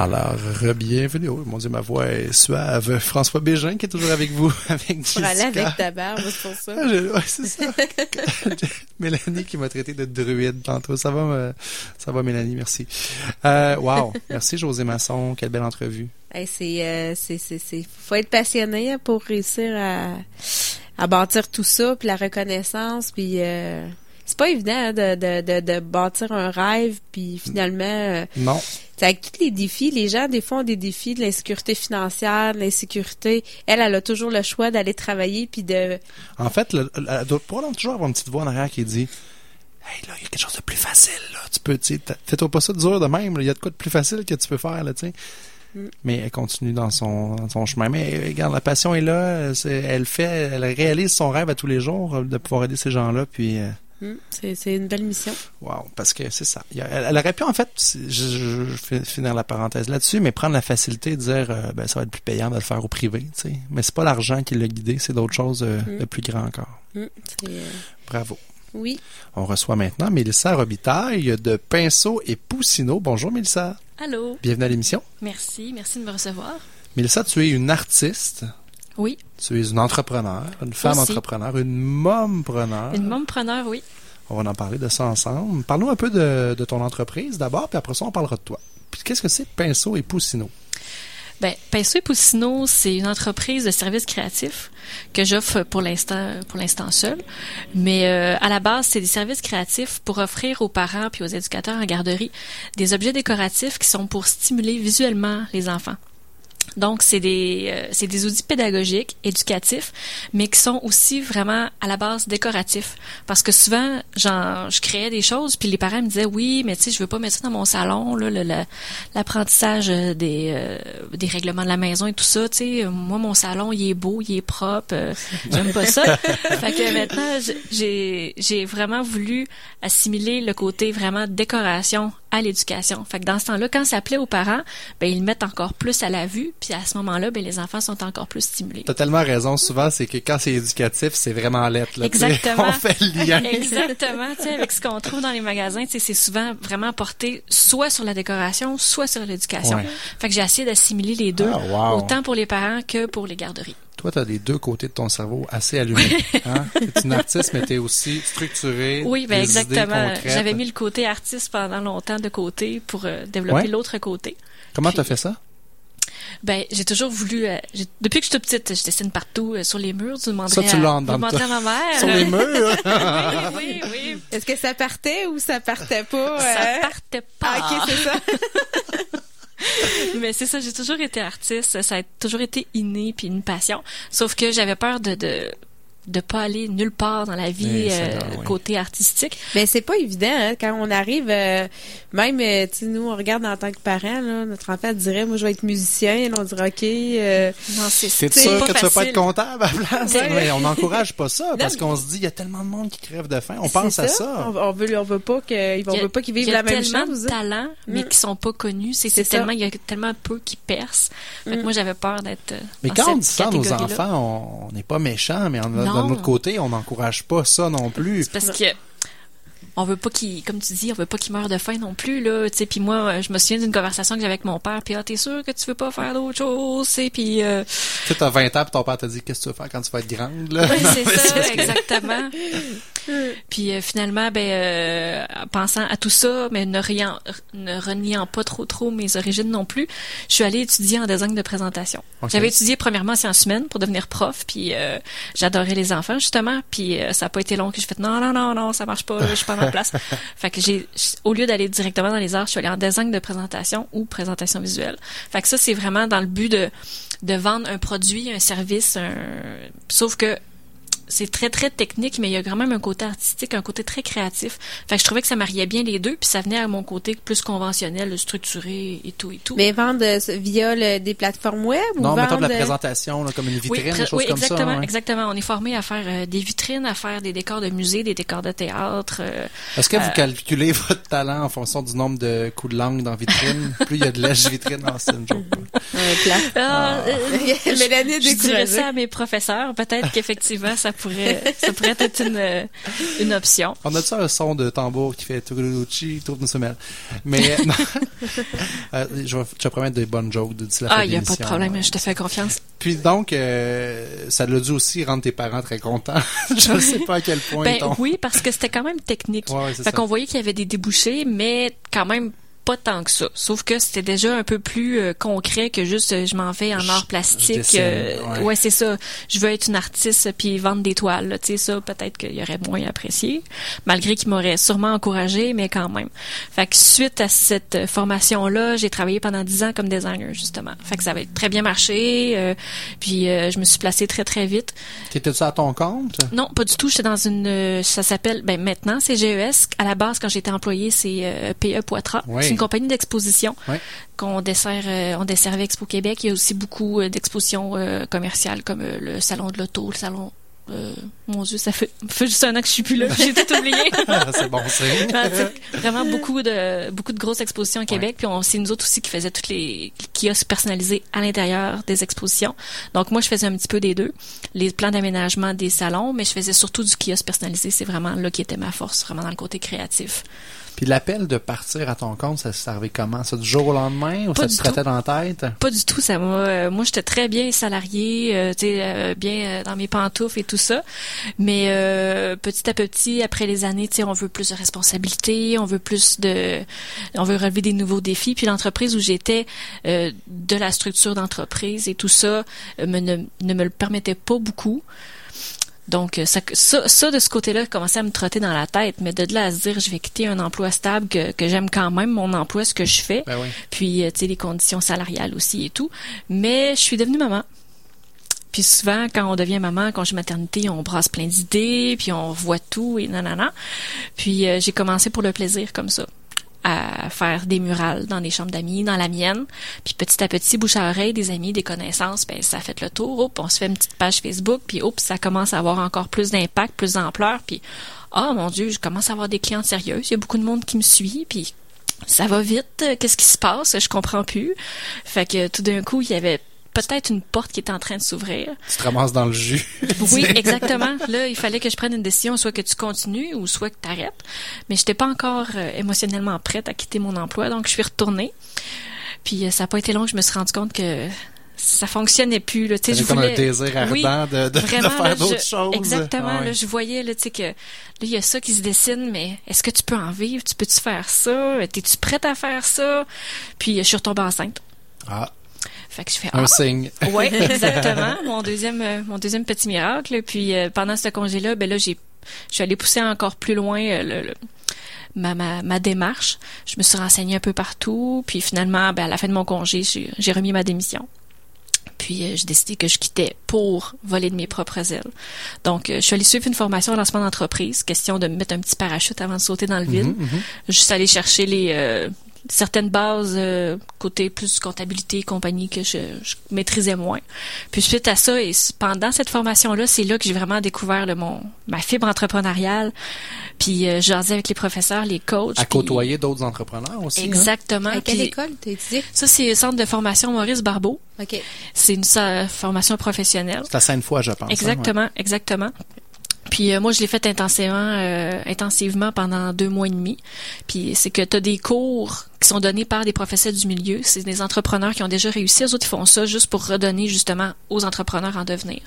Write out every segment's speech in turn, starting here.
Alors, re-bienvenue. Oh, mon Dieu, ma voix est suave. François Bégin qui est toujours avec vous, avec Pour aller avec ta barbe, c'est pour ça. Ah, je- ouais, c'est ça. Mélanie qui m'a traité de druide tantôt. Ça va, euh, ça va, Mélanie, merci. Euh, wow. Merci, José Masson. Quelle belle entrevue. Hey, c'est, euh, c'est, c'est, c'est, faut être passionné pour réussir à, à bâtir tout ça, puis la reconnaissance, puis euh, c'est pas évident hein, de, de, de, de bâtir un rêve, puis finalement, euh, Non. avec tous les défis, les gens des fois ont des défis de l'insécurité financière, de l'insécurité. Elle, elle a toujours le choix d'aller travailler, puis de, En fait, le- le- elle doit toujours avoir une petite voix en arrière qui dit Hey, là, il y a quelque chose de plus facile, là. Tu peux, tu fais-toi pas ça dur de même, là. Il y a de quoi de plus facile que tu peux faire, là, tu sais. Mm. Mais elle continue dans son, dans son chemin. Mais euh, regarde, la passion est là. c'est- Elle fait, elle réalise son rêve à tous les jours euh, de pouvoir aider ces gens-là. Puis, euh, Hmm, c'est, une belle mission. wow, parce que c'est ça. Elle, elle aurait pu, en fait, je, je, je vais finir la parenthèse là-dessus, mais prendre la facilité de dire, euh, ben, ça va être plus payant de le faire au privé, tu sais. Mais c'est pas l'argent qui l'a guidé, c'est d'autres choses euh, Mm. de plus grand encore. C'est, euh, Bravo. oui. On reçoit maintenant Mélissa Robitaille de Pinceau et Poussineau. Bonjour Mélissa. Allô, Bienvenue à l'émission. merci, merci de me recevoir. Mélissa, tu es une artiste, Oui, tu es une entrepreneur, une femme Aussi. entrepreneur, une mompreneur. une mompreneur, oui. On va en parler de ça ensemble. Parle-nous un peu de, de ton entreprise d'abord, puis après ça, on parlera de toi. Puis qu'est-ce que c'est Pinceau et Poussineau? Ben, Pinceau et Poussineau, c'est une entreprise de services créatifs que j'offre pour l'instant, pour l'instant seul. Mais euh, à la base, c'est des services créatifs pour offrir aux parents puis aux éducateurs en garderie des objets décoratifs qui sont pour stimuler visuellement les enfants. Donc, c'est des, euh, c'est des outils pédagogiques, éducatifs, mais qui sont aussi vraiment à la base décoratifs. Parce que souvent, genre, je créais des choses, puis les parents me disaient, oui, mais tu sais, je veux pas mettre ça dans mon salon, là, le- le- l'apprentissage des, euh, des règlements de la maison et tout ça, tu sais, moi, mon salon, il est beau, il est propre, euh, j'aime pas ça. fait que maintenant, j'ai, j'ai vraiment voulu assimiler le côté vraiment décoration à l'éducation. Fait que dans ce temps-là, quand ça plaît aux parents, ben ils le mettent encore plus à la vue, puis à ce moment-là, ben les enfants sont encore plus stimulés. T'as tellement raison, souvent, c'est que quand c'est éducatif, c'est vraiment lettre. Là. Exactement. On fait le lien. Exactement, tu sais, avec ce qu'on trouve dans les magasins, c'est souvent vraiment porté soit sur la décoration, soit sur l'éducation. Ouais. Fait que j'ai essayé d'assimiler les deux, Ah, wow. autant pour les parents que pour les garderies. Toi, tu as les deux côtés de ton cerveau assez allumés. Hein? Tu une artiste, mais tu es aussi structuré. Oui, ben exactement. J'avais mis le côté artiste pendant longtemps de côté pour euh, développer Ouais. l'autre côté. Comment tu as fait ça? Ben, j'ai toujours voulu. euh, depuis que je suis toute petite, je dessine partout euh, sur les murs. Tu demanderais, Ça, tu l'as en à, demanderais à ma mère. Sur les murs? oui, oui, oui. Est-ce que ça partait ou ça partait pas? Ça partait pas. Ah, ok, c'est ça. Mais c'est ça, j'ai toujours été artiste, ça a toujours été inné puis une passion. Sauf que j'avais peur de de de pas aller nulle part dans la vie euh, côté artistique. Mais c'est pas évident hein, quand on arrive euh, même euh, tu sais nous on regarde en tant que parents là, notre enfant dirait moi je vais être musicien, on dirait OK euh, Non, c'est sûr pas que tu vas pas facile. être comptable à la place? Ouais. Mais on n'encourage pas ça parce qu'on se dit, il y a tellement de monde qui crève de faim. On pense à ça. On, on veut on veut pas que on Il y a- veut pas qu'ils il vivent y a la même tellement chose. de talents, mais Mm. qui sont pas connus. C'est tellement il y a tellement peu qui percent. Fait que Mm. moi j'avais peur d'être. euh, Mais dans quand on dit ça à nos enfants, on on n'est pas méchant, mais en- d'un autre côté, on n'encourage pas ça non plus. C'est parce que on veut pas qu'il, comme tu dis, on veut pas qu'il meure de faim non plus là. Tu sais, puis moi, je me souviens d'une conversation que j'avais avec mon père. Puis ah, t'es sûr que tu veux pas faire d'autres choses Et puis euh, Tu t'as 20 ans, puis ton père t'a dit, qu'est-ce que tu vas faire quand tu vas être grande, là? C'est ça, parce exactement. Puis euh, finalement, ben, euh, en pensant à tout ça, mais ne, riant, ne reniant pas trop trop mes origines non plus, je suis allée étudier en design de présentation. J'avais étudié premièrement en sciences humaines pour devenir prof, puis euh, j'adorais les enfants justement, puis euh, ça a pas été long que j'ai fait non non non non ça marche pas, je suis pas à ma place. fait que j'ai au lieu d'aller directement dans les arts, je suis allée en design de présentation ou présentation visuelle. Fait que ça c'est vraiment dans le but de de vendre un produit, un service, un sauf que c'est très très technique, mais il y a quand même un côté artistique, un côté très créatif. Fait que je trouvais que ça mariait bien les deux, puis ça venait à mon côté plus conventionnel, structuré et tout et tout. Mais vendre euh, via le- des plateformes web ou Non, mettons de la vendre, euh, présentation, là, comme une vitrine, oui, des choses oui, comme exactement, ça. ouais. exactement. On est formé à faire euh, des vitrines, à faire des décors de musée, des décors de théâtre. euh, Est-ce que vous calculez votre talent en fonction du nombre de coups de langue dans vitrine? Plus il y a de lèche vitrine, non, c'est une joke. un plat. ah, euh, Mélanie est je dirais ça à mes professeurs. Peut-être qu'effectivement, ça pourrait, ça pourrait être une, euh, une option. On a-tu un son de tambour qui fait Turuchi, tourne semelle? Mais, non. Euh, je vais te promettre des bonnes jokes d'ici la fin Ah, il n'y a pas de problème, je te fais confiance. Puis donc, euh, ça l'a dû aussi rendre tes parents très contents. je ne sais pas à quel point. Ben ton- oui, parce que c'était quand même technique. Ouais, Fait qu'on voyait qu'il y avait des débouchés, mais quand même pas tant que ça. Sauf que c'était déjà un peu plus euh, concret que juste euh, je m'en vais en art plastique. dessine, euh, ouais. c'est ça. Je veux être une artiste puis vendre des toiles. là. Tu sais ça, peut-être qu'il y aurait moins apprécié, malgré qu'il m'aurait sûrement encouragé, mais quand même. Fait que suite à cette euh, formation-là, j'ai travaillé pendant dix ans comme designer justement. Fait que ça avait très bien marché. euh, puis euh, je me suis placée très très vite. T'étais-tu à ton compte? Non, pas du tout. J'étais dans une, euh, ça s'appelle, ben maintenant c'est GES. À la base, quand j'étais employée, c'est euh, PE Poitras. Oui. Compagnie d'exposition qu'on dessert, euh, on desservait Expo Québec. Il y a aussi beaucoup euh, d'expositions euh, commerciales comme le salon de l'auto, le salon. euh, mon Dieu, ça fait, fait juste un an que je suis plus là. J'ai tout oublié. C'est bon, c'est. Vraiment beaucoup de beaucoup de grosses expositions au Québec puis on c'est nous autres aussi qui faisaient toutes les kiosques personnalisés à l'intérieur des expositions donc moi je faisais un petit peu des deux les plans d'aménagement des salons mais je faisais surtout du kiosque personnalisé c'est vraiment là qui était ma force vraiment dans le côté créatif Puis l'appel de partir à ton compte, ça s'est arrivé comment? Ça, du jour au lendemain ou Pas ça te traitait dans la tête? Pas du tout, ça m'a. euh, moi, j'étais très bien salariée, euh, tu sais, euh, bien euh, dans mes pantoufles et tout ça. Mais euh, petit à petit, après les années, on veut plus de responsabilités, on veut plus de, on veut relever des nouveaux défis. Puis l'entreprise où j'étais, euh, de la structure d'entreprise et tout ça, me, ne, ne me le permettait pas beaucoup. Donc, euh, ça, ça, ça, de ce côté-là, commençait à me trotter dans la tête. Mais de là à se dire, je vais quitter un emploi stable que, que j'aime quand même, mon emploi, ce que je fais, Ben oui. puis euh, tu sais les conditions salariales aussi et tout. Mais je suis devenue maman. Puis souvent, quand on devient maman, quand j'ai maternité, on brasse plein d'idées, puis on voit tout et nanana. Puis euh, j'ai commencé pour le plaisir comme ça à faire des murales dans des chambres d'amis, dans la mienne. Puis petit à petit, bouche à oreille, des amis, des connaissances, ben ça fait le tour. Hop, on se fait une petite page Facebook, puis hop, ça commence à avoir encore plus d'impact, plus d'ampleur. Puis oh mon Dieu, je commence à avoir des clientes sérieuses. Il y a beaucoup de monde qui me suit, puis ça va vite. Qu'est-ce qui se passe? Je comprends plus. Fait que tout d'un coup, il y avait peut-être une porte qui était en train de s'ouvrir. Tu te ramasses dans le jus. Oui, exactement. Là, il fallait que je prenne une décision, soit que tu continues ou soit que tu arrêtes. Mais j'étais pas encore euh, émotionnellement prête à quitter mon emploi, donc je suis retournée. Puis euh, ça n'a pas été long, je me suis rendu compte que ça fonctionnait plus. Là. Je comme voulais... un désir ardent Oui, de, de, de Vraiment, faire d'autres je- choses. Exactement. Ah ouais. Là, je voyais, là, tu sais, que là, il y a ça qui se dessine, mais est-ce que tu peux en vivre? Tu peux-tu faire ça? T'es-tu prête à faire ça? Puis, je suis retombée enceinte. Ah, Fait que je fais, un ah, signe. oui, exactement. mon deuxième, euh, mon deuxième petit miracle. Puis euh, pendant ce congé-là, ben là, j'ai, je suis allée pousser encore plus loin euh, le, le- ma, ma, ma démarche. Je me suis renseignée un peu partout. Puis finalement, ben, à la fin de mon congé, j'ai, j'ai remis ma démission. Puis euh, j'ai décidé que je quittais pour voler de mes propres ailes. Donc, euh, je suis allée suivre une formation en lancement d'entreprise. Question de me mettre un petit parachute avant de sauter dans le vide. Mhm, mhm. Je suis allée chercher les euh, certaines bases euh, côté plus comptabilité et compagnie que je, je maîtrisais moins. Puis suite à ça et pendant cette formation là, c'est là que j'ai vraiment découvert le mon ma fibre entrepreneuriale. Puis euh, jasais avec les professeurs, les coachs. À puis- côtoyer d'autres entrepreneurs aussi. hein? Exactement. À quelle Puis école t'as étudié? Ça c'est le centre de formation Maurice Barbeau. OK. C'est une formation professionnelle. C'est la cinq fois, je pense. hein, Exactement, exactement. Puis euh, moi, je l'ai fait intensivement, euh, intensivement pendant deux mois et demi. Puis c'est que tu as des cours qui sont donnés par des professionnels du milieu. C'est des entrepreneurs qui ont déjà réussi. Eux autres, ils font ça juste pour redonner justement aux entrepreneurs en devenir.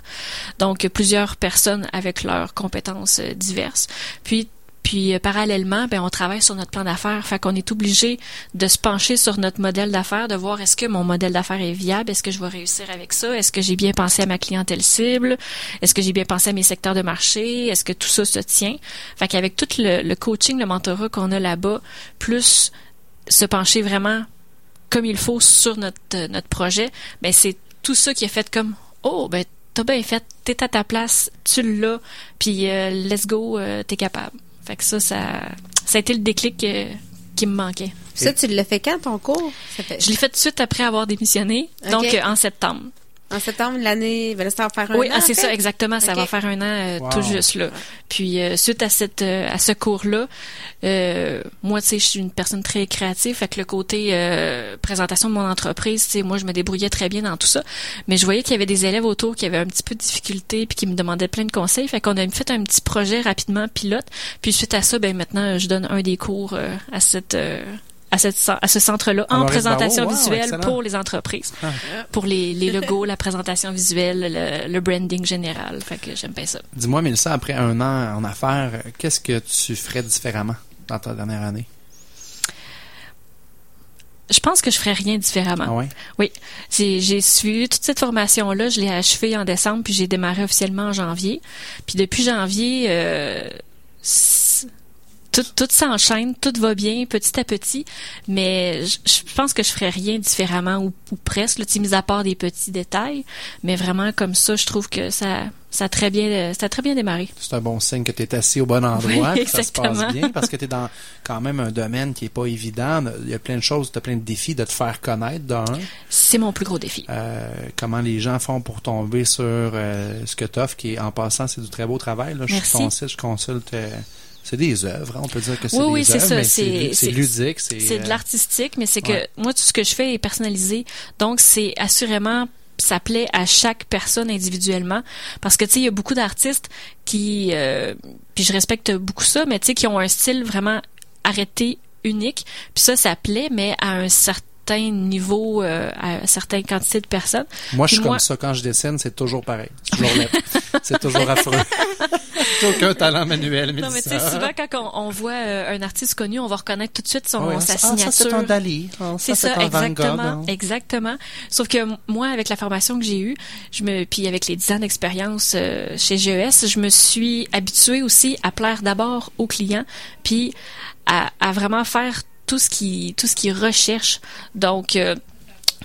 Donc, plusieurs personnes avec leurs compétences euh, diverses. Puis puis euh, parallèlement, ben on travaille sur notre plan d'affaires. Fait qu'on est obligé de se pencher sur notre modèle d'affaires, de voir est-ce que mon modèle d'affaires est viable, est-ce que je vais réussir avec ça, est-ce que j'ai bien pensé à ma clientèle cible, est-ce que j'ai bien pensé à mes secteurs de marché, est-ce que tout ça se tient. Fait qu'avec tout le, le coaching, le mentorat qu'on a là-bas, plus se pencher vraiment comme il faut sur notre euh, notre projet, ben c'est tout ça qui est fait comme oh ben t'as bien fait, t'es à ta place, tu l'as, puis euh, let's go, euh, t'es capable. Fait que ça, ça, ça a été le déclic euh, qui me manquait. Ça, tu l'as fait quand, ton cours? Ça fait... Je l'ai fait tout de suite après avoir démissionné, donc euh, en septembre. En septembre, l'année, ben là, ça va faire un oui, an. ah, c'est ça, exactement. Ça va faire un an euh, Wow. tout juste là. Puis euh, suite à cette euh, à ce cours-là, euh, moi, tu sais, je suis une personne très créative, fait que le côté euh, présentation de mon entreprise, tu sais, moi, je me débrouillais très bien dans tout ça. Mais je voyais qu'il y avait des élèves autour qui avaient un petit peu de difficulté puis qui me demandaient plein de conseils. Fait qu'on a fait un petit projet rapidement pilote. Puis suite à ça, ben maintenant, je donne un des cours euh, à cette euh, à, cette, cen- à ce centre-là en présentation wow, visuelle excellent. pour les entreprises, Ah. pour les, les logos, la présentation visuelle, le, le branding général. Fait que j'aime bien ça. Dis-moi, Mélissa, après un an en affaires, qu'est-ce que tu ferais différemment dans ta dernière année? Je pense que je ferais rien différemment. Ah ouais? J'ai j'ai suivi toute cette formation-là, je l'ai achevée en décembre, puis j'ai démarré officiellement en janvier. Puis depuis janvier, euh, tout, tout s'enchaîne, tout va bien petit à petit, mais je, je pense que je ferais rien différemment ou, ou presque, là, mis à part des petits détails, mais vraiment comme ça, je trouve que ça, ça a très bien, ça a très bien démarré. C'est un bon signe que tu es assis au bon endroit, Oui, que ça se passe bien, parce que tu es dans quand même un domaine qui est pas évident. Il y a plein de choses, tu as plein de défis de te faire connaître, d'un. C'est mon plus gros défi. Euh, comment les gens font pour tomber sur euh, ce que tu offres, qui est, en passant, c'est du très beau travail. Là. Je suis ton site, je consulte. euh, c'est des œuvres, hein, on peut dire que c'est Oui, des oui, c'est œuvres, ça, c'est- c'est ludique. C'est C'est de euh, l'artistique, mais c'est ouais. que moi, tout ce que je fais est personnalisé. Donc, c'est assurément ça plaît à chaque personne individuellement parce que tu sais il y a beaucoup d'artistes qui euh, puis je respecte beaucoup ça mais tu sais qui ont un style vraiment arrêté unique puis ça ça plaît mais à un certain niveau euh, à une certaine quantité de personnes Moi, je suis moi- comme ça quand je dessine, c'est toujours pareil. C'est toujours c'est toujours affreux. Aucun talent manuel, mais non mais tu sais souvent quand on, on voit euh, un artiste connu on va reconnaître tout de suite son Ouais, sa ah, ça, signature c'est un Dali. Ah, C'est ça, un Van Gogh. exactement, hein. exactement. Sauf que moi, avec la formation que j'ai eue, je me, puis avec les 10 ans d'expérience euh, chez GES, je me suis habituée aussi à plaire d'abord aux clients, puis à, à vraiment faire tout ce qui, tout ce qu'ils recherchent. Donc euh,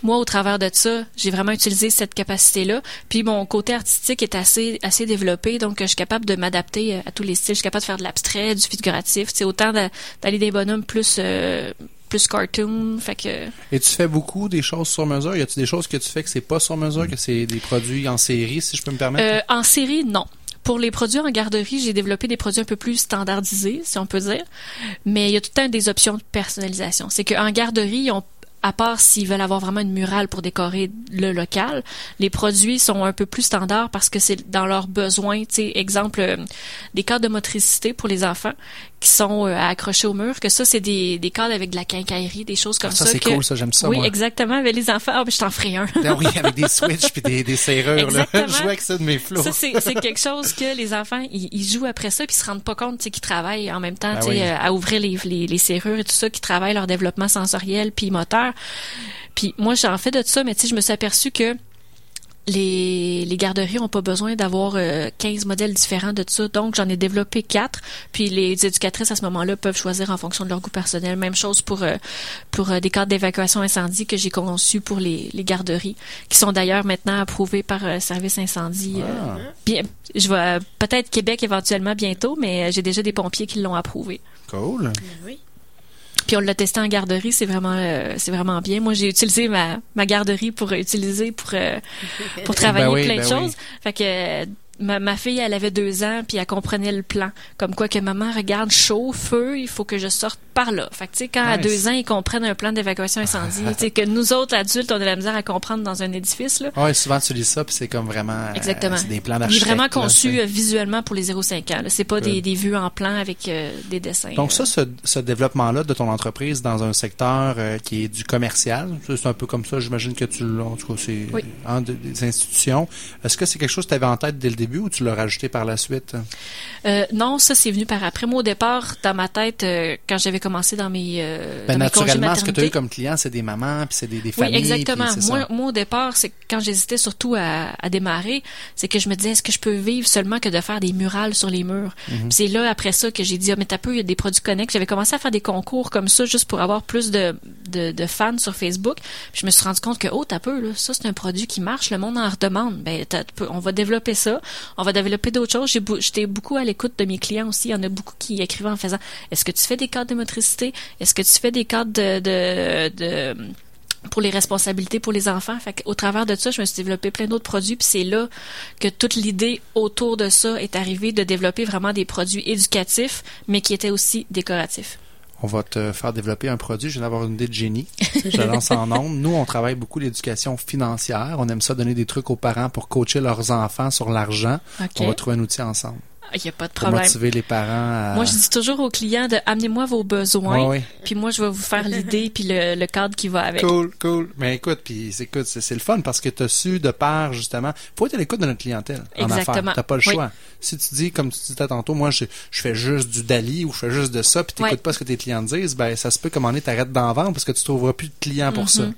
moi, au travers de ça, j'ai vraiment utilisé cette capacité-là. Puis mon côté artistique est assez assez développé, donc je suis capable de m'adapter euh, à tous les styles. Je suis capable de faire de l'abstrait, du figuratif. C'est autant d'a- d'aller des bonhommes plus euh, plus cartoon. Fait que Et tu fais beaucoup des choses sur mesure? Y a-tu des choses que tu fais que c'est pas sur mesure, que c'est des produits en série, si je peux me permettre? Euh, en série, non. Pour les produits en garderie, j'ai développé des produits un peu plus standardisés, si on peut dire. Mais il y a tout temps des options de personnalisation. C'est qu'en garderie, à part s'ils veulent avoir vraiment une murale pour décorer le local, les produits sont un peu plus standards parce que c'est dans leurs besoins. Tu sais, exemple, euh, des cadres de motricité pour les enfants qui sont euh, à accrocher au mur, que ça, c'est des, des cadres avec de la quincaillerie, des choses comme Ah, ça, ça. c'est cool, ça, j'aime ça, Oui, moi. exactement. Mais les enfants, ah, ben, je t'en ferai un. Ah oui, avec des switches puis des, des serrures. Là. Je joue avec ça de mes flots. Ça, c'est c'est quelque chose que les enfants, ils, ils jouent après ça, puis ils se rendent pas compte tu sais, qu'ils travaillent en même temps Ben tu sais, oui. euh, à ouvrir les, les, les serrures et tout ça, qu'ils travaillent leur développement sensoriel puis moteur. Puis moi, j'en fais de ça, mais tu sais, je me suis aperçue que les, les garderies ont pas besoin d'avoir euh, 15 modèles différents de ça. Donc, j'en ai développé quatre. Puis les éducatrices, à ce moment-là, peuvent choisir en fonction de leur goût personnel. Même chose pour, euh, pour euh, des cadres d'évacuation incendie que j'ai conçus pour les, les garderies, qui sont d'ailleurs maintenant approuvés par euh, Service Incendie. euh, Ah, bien, je vais euh, peut-être Québec éventuellement bientôt, mais euh, j'ai déjà des pompiers qui l'ont approuvé. cool. Oui. Puis on l'a testé en garderie, c'est vraiment euh, c'est vraiment bien. Moi, j'ai utilisé ma, ma garderie pour utiliser pour euh, pour travailler Ben oui, plein ben de oui. choses. Fait que euh, ma, ma fille, elle avait deux ans, puis elle comprenait le plan. Comme quoi que maman regarde chaud, feu, il faut que je sorte par là. Fait que tu sais, quand à deux ans, ils comprennent un plan d'évacuation incendie, tu sais que nous autres adultes, on a de la misère à comprendre dans un édifice là. Ouais, souvent tu lis ça puis c'est comme vraiment euh, Exactement. c'est des plans Il est vraiment conçu euh, visuellement pour les 0,5 ans. là. C'est pas des, des vues en plan avec euh, des dessins. Donc ça, ce, ce développement-là de ton entreprise dans un secteur euh, qui est du commercial, c'est un peu comme ça, j'imagine que tu l'as, en tout cas, c'est Oui. des institutions. Est-ce que c'est quelque chose que tu avais en tête dès le début ou tu l'as rajouté par la suite? Euh, non, ça c'est venu par après. Moi au départ, dans ma tête, euh, quand j'avais commencé dans mes, euh, Ben, dans mes congés naturellement, ce que tu as eu comme client, c'est des mamans, puis c'est des, des Oui, familles. exactement. puis c'est Moi, moi, au départ, c'est quand j'hésitais surtout à, à démarrer, c'est que je me disais, est-ce que je peux vivre seulement que de faire des murales sur les murs? Mhm. Puis c'est là, après ça, que j'ai dit, ah, mais t'as peu, il y a des produits connects. J'avais commencé à faire des concours comme ça, juste pour avoir plus de, de, de fans sur Facebook. Puis je me suis rendu compte que, oh, t'as peu, là, ça, c'est un produit qui marche, le monde en redemande. Ben, on va développer ça. On va développer d'autres choses. J'étais beaucoup à l'écoute de mes clients aussi. Il y en a beaucoup qui écrivaient en faisant, est-ce que tu fais des cadres de motricité? Est-ce que tu fais des cadres de, de, de pour les responsabilités pour les enfants? Fait au travers de ça, je me suis développé plein d'autres produits, puis c'est là que toute l'idée autour de ça est arrivée de développer vraiment des produits éducatifs, mais qui étaient aussi décoratifs. On va te faire développer un produit. Je viens d'avoir une idée de génie. Je la lance en ondes. Nous, on travaille beaucoup l'éducation financière. On aime ça donner des trucs aux parents pour coacher leurs enfants sur l'argent. On va trouver un outil ensemble Il n'y a pas de pour problème. motiver les parents à... Moi, je dis toujours aux clients de amenez-moi vos besoins, Ouais, ouais. puis moi, je vais vous faire l'idée puis le, le cadre qui va avec. Cool, cool. Mais écoute, puis écoute, c'est le fun parce que tu as su de part justement, faut être à l'écoute de notre clientèle en Exactement. T'as pas le Oui. choix. Si tu dis comme tu disais tantôt, moi je, je fais juste du Dali ou je fais juste de ça, puis t'écoutes Ouais. pas ce que tes clients disent, ben ça se peut comment t'arrêtes d'en vendre parce que tu trouveras plus de clients pour ça. Mhm.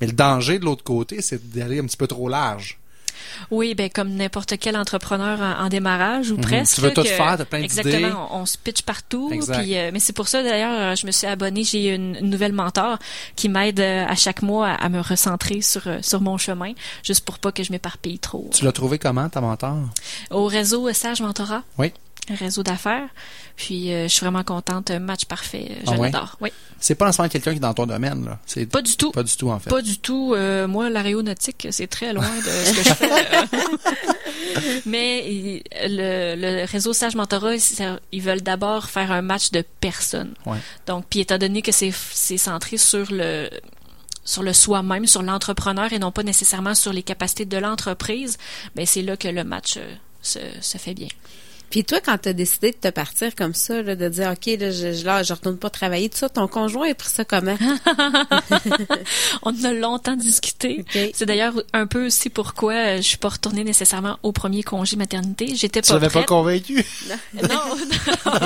Mais le danger de l'autre côté, c'est d'aller un petit peu trop large. Oui, ben comme n'importe quel entrepreneur en, en démarrage ou Mhm. presque. Tu veux tout que- faire, t'as plein d'idées. Exactement, on, on se pitch partout. Puis, euh, mais c'est pour ça d'ailleurs, euh, je me suis abonnée. J'ai une, une nouvelle mentor qui m'aide euh, à chaque mois à, à me recentrer sur sur mon chemin, juste pour pas que je m'éparpille trop. Tu l'as trouvé comment ta mentor? Au réseau Sage Mentorat. Oui. Réseau d'affaires. Puis euh, je suis vraiment contente. Un match parfait. Je Ah ouais? l'adore. Oui. C'est pas nécessairement quelqu'un qui est dans ton domaine là. C'est Pas du tout. pas du tout en fait. Pas du tout. Euh, moi, l'aéronautique, c'est très loin de ce que je fais. Mais le, le réseau Sage Mentorat, ils veulent d'abord faire un match de personnes. Ouais. Donc, puis étant donné que c'est c'est centré sur le sur le soi-même, sur l'entrepreneur et non pas nécessairement sur les capacités de l'entreprise, ben c'est là que le match euh, se, se fait bien. Puis toi, quand tu as décidé de te partir comme ça, là, de dire, OK, là, je, là, je retourne pas travailler, tout ça, ton conjoint a pris ça comment? On en a longtemps discuté. C'est d'ailleurs un peu aussi pourquoi euh, je suis pas retournée nécessairement au premier congé maternité. J'étais Tu pas l'avais pas convaincu Non.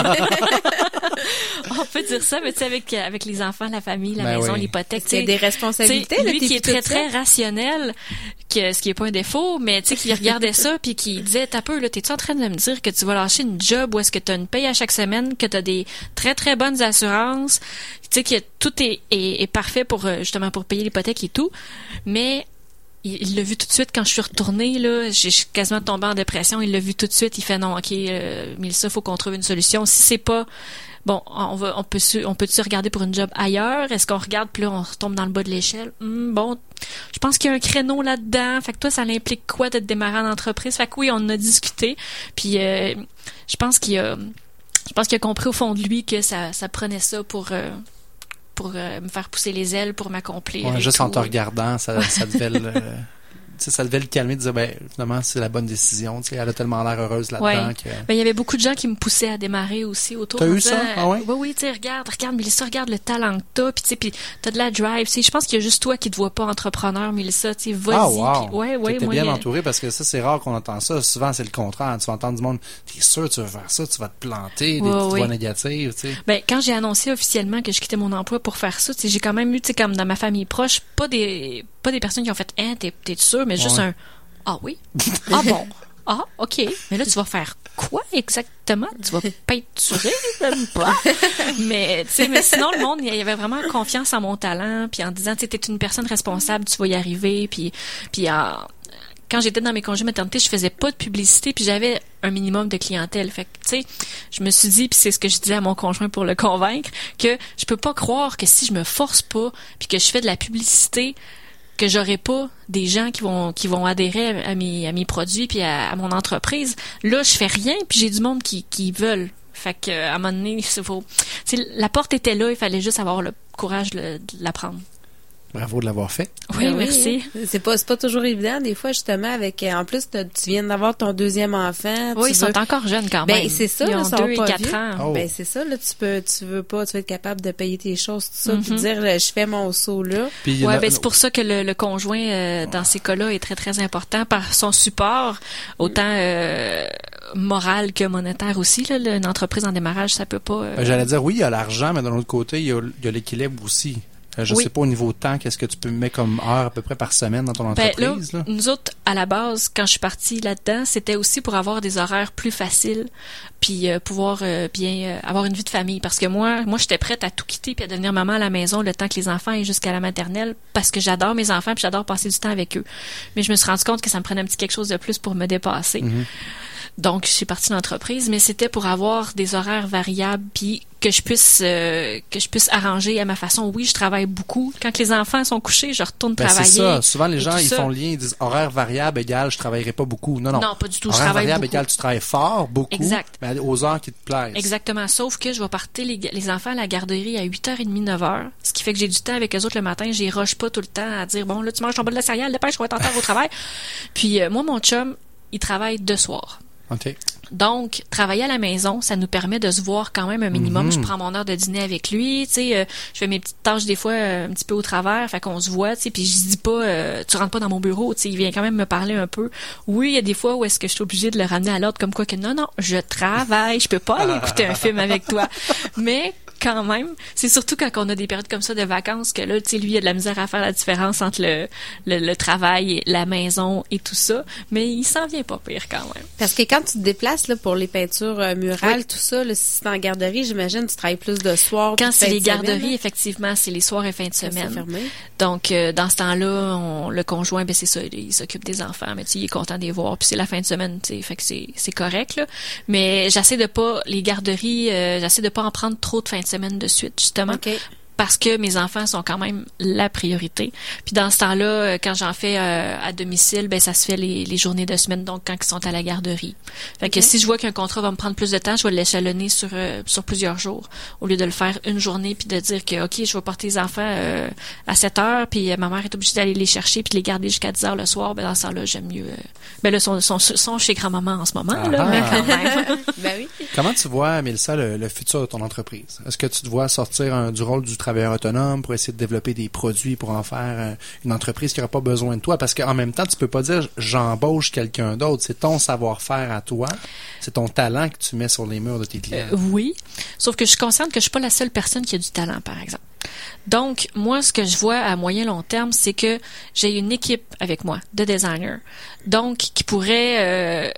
On peut dire ça, mais tu sais, avec, avec les enfants, la famille, la Ben maison, oui. l'hypothèque, tu C'est sais, des tu responsabilités. là, lui qui est très, très rationnel, que, ce qui est pas un défaut, mais tu sais, qui regardait ça puis qui disait, t'as peu, là, t'es-tu en train de me dire que tu vas lâcher une job où est-ce que t'as une paye à chaque semaine, que t'as des très, très bonnes assurances, tu sais, que tout est, est, parfait pour, euh, justement, pour payer l'hypothèque et tout, mais il l'a vu tout de suite quand je suis retournée là, j'ai quasiment tombée en dépression, il l'a vu tout de suite, il fait non, OK, euh, Mélissa, faut qu'on trouve une solution. Si c'est pas bon, on va on peut se- on peut tu regarder pour une job ailleurs? Est-ce qu'on regarde puis là on retombe dans le bas de l'échelle? Hmm, bon, je pense qu'il y a un créneau là-dedans. Fait que toi ça l'implique quoi de te démarrer en entreprise? Fait que oui, on en a discuté. Puis euh, je pense qu'il a je pense qu'il a compris au fond de lui que ça ça prenait ça pour euh, pour euh, me faire pousser les ailes pour m'accomplir. Ouais, juste tout. en te regardant, ça, ça devait le, ça devait le calmer, de dire, ben, finalement, c'est la bonne décision, tu sais, elle a tellement l'air heureuse là-dedans Ouais. que... Ben, il y avait beaucoup de gens qui me poussaient à démarrer aussi autour. T'as eu disant, ça? Ah ouais? Oui, oui, tu sais, regarde, regarde, Mélissa, regarde le talent que t'as, puis tu sais, puis t'as de la drive, je pense qu'il y a juste toi qui te vois pas entrepreneur, Mélissa, tu sais, vas-y. Ah, wow. ouais, ouais, T'étais bien entouré parce que ça, c'est rare qu'on entend ça. Souvent, c'est le contraire. Tu vas entendre du monde, t'es sûr que tu veux faire ça, tu vas te planter, des petites voix négatives, tu sais. Ben, quand j'ai annoncé officiellement que je quittais mon emploi pour faire ça, j'ai quand même eu, tu sais, comme dans ma famille proche, pas des, pas des personnes qui ont fait, hein, t'es, t'es sûr, mais juste Ouais. un, ah oui, ah bon, ah, ok, mais là, tu vas faire quoi exactement? Tu vas peinturer? J'aime pas? mais, tu sais, mais sinon, le monde, il y avait vraiment confiance en mon talent, puis en disant, tu sais, t'es une personne responsable, tu vas y arriver, puis, puis en, quand j'étais dans mes congés maternité, je faisais pas de publicité, puis j'avais un minimum de clientèle. Fait que, tu sais, je me suis dit, puis c'est ce que je disais à mon conjoint pour le convaincre, que je peux pas croire que si je me force pas, puis que je fais de la publicité, que j'aurai pas des gens qui vont qui vont adhérer à, mes produits puis à, mon entreprise. Là, je fais rien, puis j'ai du monde qui qui veulent. Fait que à un moment donné, il faut. la porte était là, il fallait juste avoir le courage de la prendre. Bravo de l'avoir fait. Oui, Ben merci. hein. C'est pas, c'est pas toujours évident, des fois, justement, avec, euh, en plus, tu viens d'avoir ton deuxième enfant. Oui, ils sont encore jeunes quand Ben, même. c'est ça, Ils là, ont ils sont deux et quatre vieux. ans. Oh. Ben, c'est ça, là, tu peux, tu veux pas, tu veux être capable de payer tes choses, tout ça, puis Mhm. dire, je fais mon saut là. Puis, Ouais, a- ben c'est pour ça que le, le conjoint euh, dans ces cas-là est très très important par son support autant euh, moral que monétaire aussi. Là, une entreprise en démarrage, ça peut pas. euh, Ben, J'allais dire, oui, il y a l'argent, mais d'un autre côté, il y a, il y a l'équilibre aussi. Euh, Je Oui. sais pas au niveau temps, qu'est-ce que tu peux mettre comme heure à peu près par semaine dans ton Ben, là, entreprise, là? nous autres, à la base, quand je suis partie là-dedans, c'était aussi pour avoir des horaires plus faciles, puis euh, pouvoir euh, bien euh, avoir une vie de famille. Parce que moi, moi, j'étais prête à tout quitter puis à devenir maman à la maison le temps que les enfants aient jusqu'à la maternelle, parce que j'adore mes enfants puis j'adore passer du temps avec eux. Mais je me suis rendu compte que ça me prenait un petit quelque chose de plus pour me dépasser. Mhm. Donc, je suis partie de l'entreprise, mais c'était pour avoir des horaires variables puis que je puisse euh, que je puisse arranger à ma façon. Oui, je travaille beaucoup. Quand les enfants sont couchés, je retourne Ben, c'est travailler. ça. Souvent, les gens, ils ça. font le lien, ils disent horaire variable égale je travaillerai pas beaucoup. Non, non. Non, pas du tout. Je Horaire travaille variable beaucoup. égale tu travailles fort, beaucoup, Exact. mais aux heures qui te plaisent. Exactement. Sauf que je vais partir les, les enfants à la garderie à 8h30, 9h. Ce qui fait que j'ai du temps avec eux autres le matin. J'y rush pas tout le temps à dire, bon, là, tu manges ton bol de céréales, dépêche, je vais t'en faire au travail. Puis, euh, moi, mon chum, il travaille de soir. OK. Donc, travailler à la maison, ça nous permet de se voir quand même un minimum. Mhm. Je prends mon heure de dîner avec lui, tu sais, euh, je fais mes petites tâches des fois euh, un petit peu au travers, fait qu'on se voit, tu sais, puis je dis pas, euh, tu rentres pas dans mon bureau, tu sais, il vient quand même me parler un peu. Oui, il y a des fois où est-ce que je suis obligée de le ramener à l'ordre comme quoi que non, non, je travaille, je peux pas aller écouter un film avec toi. Mais quand même, c'est surtout quand on a des périodes comme ça de vacances que là, tu sais, lui, il a de la misère à faire la différence entre le, le, le travail, et la maison et tout ça, mais il s'en vient pas pire quand même. Parce que quand tu te déplaces là, pour les peintures euh, murales, Oui. tout ça, là, si c'est en garderie, j'imagine tu travailles plus de soir. Quand c'est les semaine, garderies, là, effectivement, c'est les soirs et fins de semaine. fermé. Donc, euh, dans ce temps-là, on- le conjoint, ben c'est ça, il, il s'occupe des enfants, mais tu sais, il est content de les voir. Puis c'est la fin de semaine, tu sais, fait que c'est c'est correct là. Mais j'essaie de pas les garderies, euh, j'essaie de pas en prendre trop de fin de semaine de suite, justement, OK. Parce que mes enfants sont quand même la priorité. Puis dans ce temps-là, euh, quand j'en fais euh, à domicile, ben ça se fait les, les journées de semaine, donc quand ils sont à la garderie. Fait que si je vois qu'un contrat va me prendre plus de temps, je vais l'échelonner sur euh, sur plusieurs jours, au lieu de le faire une journée puis de dire que ok, je vais porter les enfants euh, à 7 heures, puis euh, ma mère est obligée d'aller les chercher puis de les garder jusqu'à 10 heures le soir. Ben dans ce temps-là, j'aime mieux. euh, Ben là, sont, sont, sont chez grand-maman en ce moment, là, Ah. mais quand même. ben oui. Comment tu vois, Mélissa, le, le futur de ton entreprise? Est-ce que tu te vois sortir un- du rôle du autonome pour essayer de développer des produits pour en faire euh, une entreprise qui n'aura pas besoin de toi? Parce qu'en même temps, tu peux pas dire j'embauche quelqu'un d'autre. C'est ton savoir-faire à toi. C'est ton talent que tu mets sur les murs de tes clients. Euh, oui, sauf que je suis consciente que je suis pas la seule personne qui a du talent, par exemple. Donc, moi, ce que je vois à moyen long terme, c'est que j'ai une équipe avec moi de designers, donc qui pourrait euh,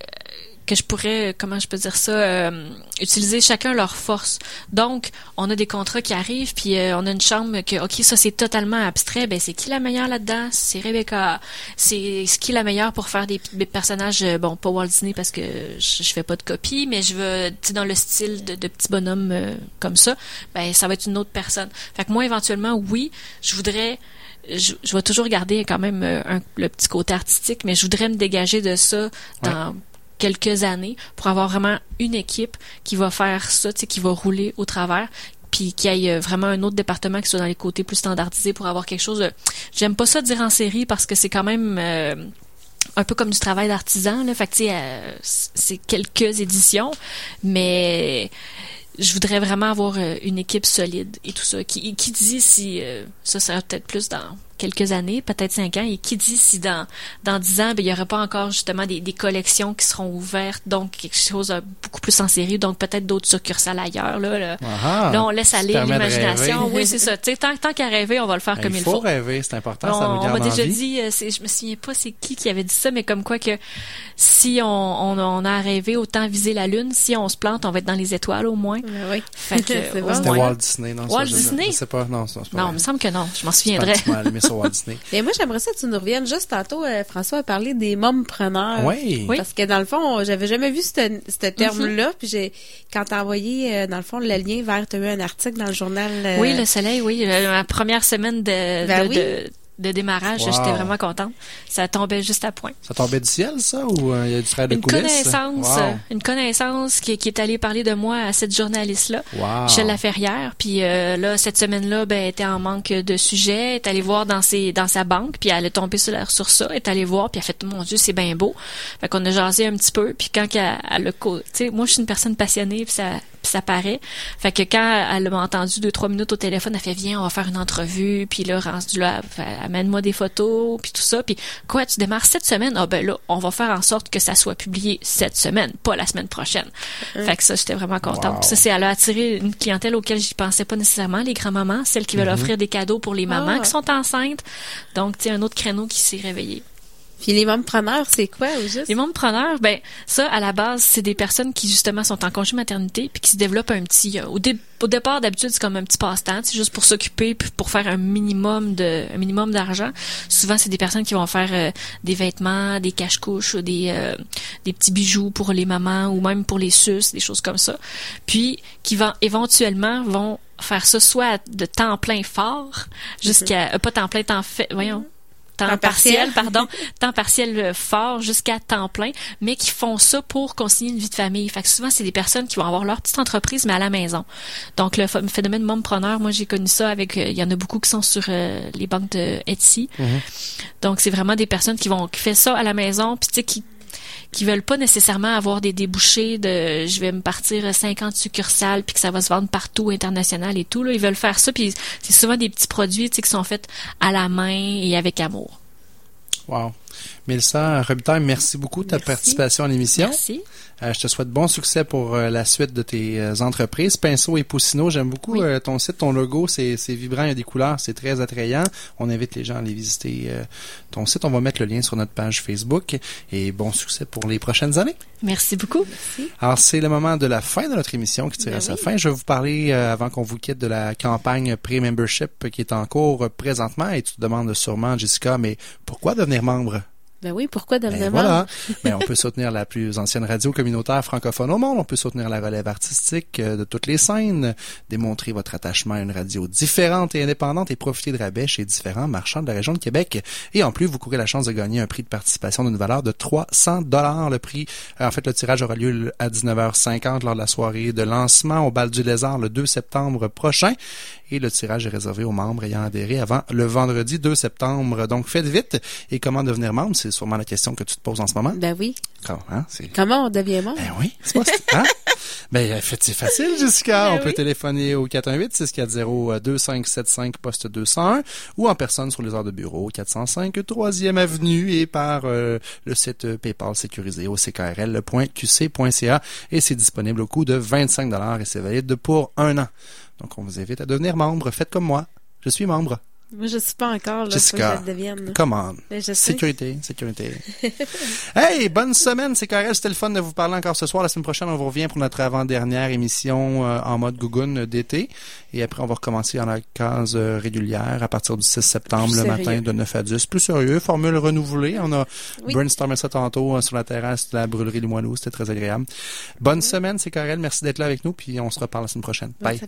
que je pourrais, comment je peux dire ça, euh, utiliser chacun leur force. Donc, on a des contrats qui arrivent, puis euh, on a une chambre que, ok, ça c'est totalement abstrait. Ben, c'est qui la meilleure là-dedans? C'est Rebecca. C'est qui la meilleure pour faire des, des personnages, euh, bon, pas Walt Disney parce que je, je fais pas de copie, mais je veux, tu sais, dans le style de, de petits bonhommes euh, comme ça. Ben, ça va être une autre personne. Fait que moi, éventuellement, oui, je voudrais je, je vais toujours garder quand même euh, un- le petit côté artistique, mais je voudrais me dégager de ça dans quelques années pour avoir vraiment une équipe qui va faire ça, qui va rouler au travers puis qu'il y ait euh, vraiment un autre département qui soit dans les côtés plus standardisés pour avoir quelque chose de... J'aime pas ça dire en série parce que c'est quand même euh, un peu comme du travail d'artisan, là. Fait que, euh, c'est quelques éditions, mais je voudrais vraiment avoir une équipe solide et tout ça. Qui, qui dit si ça sera peut-être plus dans quelques années, peut-être cinq ans, et qui dit si dans dans dix ans, ben, il y aura pas encore justement des, des collections qui seront ouvertes, donc quelque chose de beaucoup plus en série, donc peut-être d'autres succursales ailleurs. Là, là. Ah, Là, on laisse aller l'imagination. Oui, c'est ça. Tu sais, tant, tant qu'à rêver, on va le faire Ben, comme il, il faut. faut rêver, c'est important, On, ça nous on m'a déjà dit, euh, c'est- je me souviens pas c'est qui qui avait dit ça, mais comme quoi que si on, on, on a rêvé, autant viser la lune. Si on se plante, on va être dans les étoiles au moins. Ben oui. Fait que. C'était. Walt Disney, non? ça, Walt je- Disney? Je sais pas, non, pas Non, il me semble que non. Je m'en Je sur Walt Disney. Mais moi, j'aimerais ça que tu nous reviennes juste tantôt. euh, François a parlé des mompreneurs. Oui. Oui. Parce que dans le fond, j'avais jamais vu ce, ce terme-là. Puis j'ai, quand t'as envoyé, euh, dans le fond, le lien vers, t'as eu un article dans le journal. euh, Oui, le soleil, oui. Ma première semaine de, Ben de, oui. de, de démarrage, Wow. j'étais vraiment contente. Ça tombait juste à point. Ça tombait du ciel, ça, ou euh, il y a du travail de Une coulisses? connaissance, Wow. euh, une connaissance qui, qui est allée parler de moi à cette journaliste-là. Wow. Michel Laferrière. Puis euh, là, cette semaine-là, ben, elle était en manque de sujets. Elle est allée voir dans ses dans sa banque, puis elle est tombée sur, la- sur ça. Elle est allée voir, puis elle a fait, mon Dieu, c'est bien beau. Fait qu'on a jasé un petit peu. Puis quand elle, elle a co- tu sais, moi, je suis une personne passionnée, puis ça puis ça paraît. Fait que quand elle m'a entendu deux trois minutes au téléphone, elle fait viens, on va faire une entrevue. Puis là, rendu là, elle amène-moi des photos, puis tout ça. Puis quoi, tu démarres cette semaine? Ah ben là, on va faire en sorte que ça soit publié cette semaine, pas la semaine prochaine. Fait que ça, j'étais vraiment contente. Wow. Ça, c'est elle a attiré une clientèle auquel j'y pensais pas nécessairement, les grands-mamans, celles qui veulent offrir des cadeaux pour les mamans Ah. qui sont enceintes. Donc, tu un autre créneau qui s'est réveillé. Puis les preneurs, c'est quoi au juste? Les preneurs, ben ça, à la base, c'est des personnes qui justement sont en congé maternité puis qui se développent un petit... Euh, au, au, départ, d'habitude, c'est comme un petit passe-temps, c'est juste pour s'occuper puis pour faire un minimum de un minimum d'argent. Souvent, c'est des personnes qui vont faire euh, des vêtements, des cache-couches, des euh, des petits bijoux pour les mamans ou même pour les sus, des choses comme ça. Puis qui vont éventuellement vont faire ça soit de temps plein fort jusqu'à pas temps plein temps fait voyons temps, partiel, pardon, temps partiel euh, fort jusqu'à temps plein, mais qui font ça pour concilier une vie de famille. Fait que souvent, c'est des personnes qui vont avoir leur petite entreprise, mais à la maison. Donc, le phénomène mompreneur, moi, j'ai connu ça avec, euh, il y en a beaucoup qui sont sur euh, les banques de Etsy. Mhm. Donc, c'est vraiment des personnes qui vont, qui font ça à la maison, puis tu sais, qui qui veulent pas nécessairement avoir des débouchés de je vais me partir 50 succursales puis que ça va se vendre partout international et tout là, ils veulent faire ça puis c'est souvent des petits produits qui sont faits à la main et avec amour. Wow. Mélissa Robitaille, merci beaucoup de ta participation à l'émission. Merci. Euh, je te souhaite bon succès pour euh, la suite de tes euh, entreprises. Pinceau et Poussineau, j'aime beaucoup ton site, ton logo, c'est vibrant, il y a des couleurs, c'est très attrayant. On invite les gens à aller visiter ton site. On va mettre le lien sur notre page Facebook et bon succès pour les prochaines années. Merci beaucoup. Alors, c'est le moment de la fin de notre émission qui tire ben à sa fin. Je vais vous parler, avant qu'on vous quitte, de la campagne Pré-Membership qui est en cours présentement et tu te demandes sûrement, Jessica, mais pourquoi devenir membre? Ben oui, pourquoi ben voilà. ben, on peut soutenir la plus ancienne radio communautaire francophone au monde. On peut soutenir la relève artistique euh, de toutes les scènes, démontrer votre attachement à une radio différente et indépendante et profiter de rabais chez différents marchands de la région de Québec. Et en plus, vous courez la chance de gagner un prix de participation d'une valeur de 300 dollars. Le prix, euh, en fait, le tirage aura lieu à 19h50 lors de la soirée de lancement au bal du Lézard le 2 septembre prochain et le tirage est réservé aux membres ayant adhéré avant le vendredi 2 septembre. Donc faites vite. Et comment devenir membre, c'est sûrement la question que tu te poses en ce moment. Ben oui. Comment, hein, comment on devient membre? Ben oui, c'est pas hein? Ben c'est facile, Jessica. Ben on peut téléphoner au 418 640 2575 poste 201 ou en personne sur les heures de bureau 405 3e avenue et par euh, le site PayPal sécurisé au ckrl.qc.ca et c'est disponible au coût de 25 dollars et c'est valide pour un an. Donc, on vous invite à devenir membre. Faites comme moi. Je suis membre. Moi, je suis pas encore, là. Jessica, faut que je devienne. come on. Ben, sécurité, sécurité. hey, bonne semaine, c'est carré. C'était le fun de vous parler encore ce soir. La semaine prochaine, on vous revient pour notre avant-dernière émission euh, en mode Gougoun d'été. Et après, on va recommencer en la case euh, régulière à partir du 6 septembre, le matin, de 9 à 10. Plus sérieux, formule renouvelée. On a brainstormé ça tantôt euh, sur la terrasse de la brûlerie Limoilou. C'était très agréable. Bonne semaine, c'est Karel. Merci d'être là avec nous. Puis on se reparle la semaine prochaine. Bye.